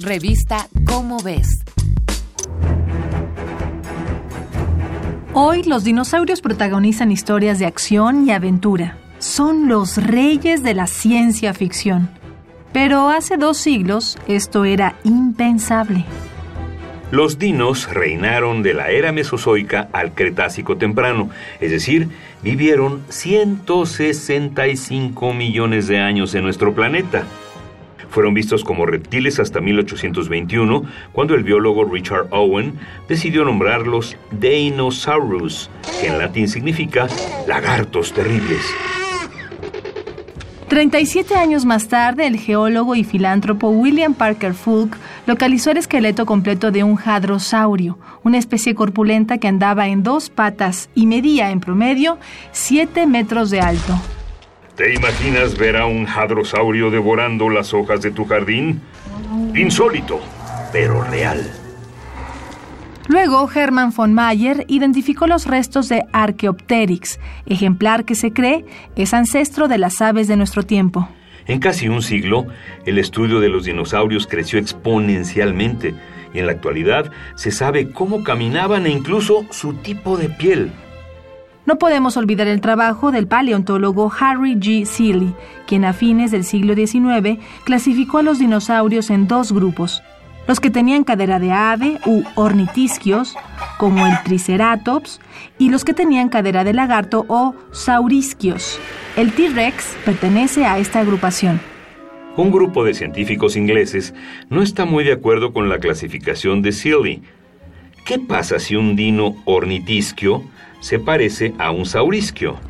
Revista Cómo ves. Hoy los dinosaurios protagonizan historias de acción y aventura. Son los reyes de la ciencia ficción. Pero hace dos siglos esto era impensable. Los dinos reinaron de la era mesozoica al Cretácico temprano, es decir, vivieron 165 millones de años en nuestro planeta. Fueron vistos como reptiles hasta 1821, cuando el biólogo Richard Owen decidió nombrarlos Deinosaurus, que en latín significa lagartos terribles. 37 años más tarde, el geólogo y filántropo William Parker Fulk localizó el esqueleto completo de un hadrosaurio, una especie corpulenta que andaba en dos patas y medía en promedio 7 metros de alto. ¿Te imaginas ver a un hadrosaurio devorando las hojas de tu jardín? Insólito, pero real. Luego, Hermann von Mayer identificó los restos de Archaeopteryx, ejemplar que se cree es ancestro de las aves de nuestro tiempo. En casi un siglo, el estudio de los dinosaurios creció exponencialmente y en la actualidad se sabe cómo caminaban e incluso su tipo de piel. No podemos olvidar el trabajo del paleontólogo Harry G. Seeley, quien a fines del siglo XIX clasificó a los dinosaurios en dos grupos, los que tenían cadera de ave u ornitisquios, como el Triceratops, y los que tenían cadera de lagarto o saurisquios. El T-Rex pertenece a esta agrupación. Un grupo de científicos ingleses no está muy de acuerdo con la clasificación de Seeley. ¿Qué pasa si un dino ornitisquio se parece a un saurisquio?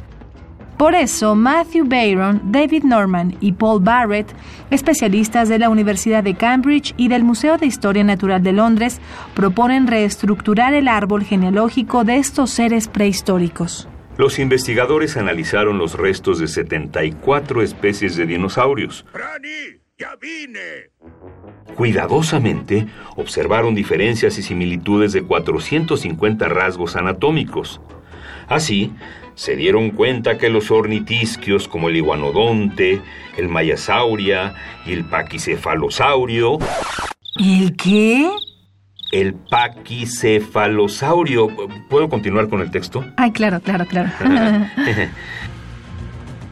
Por eso, Matthew Bayron, David Norman y Paul Barrett, especialistas de la Universidad de Cambridge y del Museo de Historia Natural de Londres, proponen reestructurar el árbol genealógico de estos seres prehistóricos. Los investigadores analizaron los restos de 74 especies de dinosaurios. ¡Ya vine! Cuidadosamente observaron diferencias y similitudes de 450 rasgos anatómicos. Así, se dieron cuenta que los ornitisquios como el iguanodonte, el mayasauria y el paquicefalosaurio... ¿El qué? El paquicefalosaurio. ¿Puedo continuar con el texto? Ay, claro, claro, claro.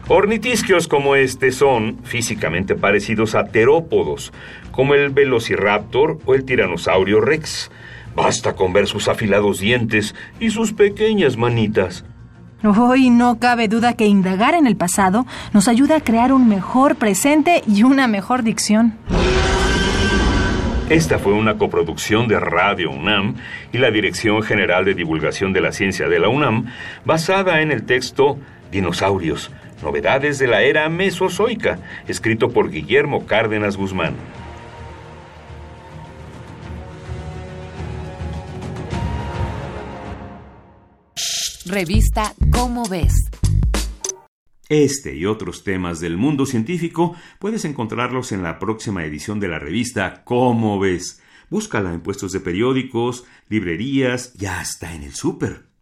Ornitisquios como este son físicamente parecidos a terópodos, como el velociraptor o el tiranosaurio rex. Basta con ver sus afilados dientes y sus pequeñas manitas. Hoy no cabe duda que indagar en el pasado nos ayuda a crear un mejor presente y una mejor dicción. Esta fue una coproducción de Radio UNAM y la Dirección General de Divulgación de la Ciencia de la UNAM, basada en el texto Dinosaurios, Novedades de la Era Mesozoica, escrito por Guillermo Cárdenas Guzmán. Revista Cómo ves. Este y otros temas del mundo científico puedes encontrarlos en la próxima edición de la revista Cómo ves. Búscala en puestos de periódicos, librerías y hasta en el súper.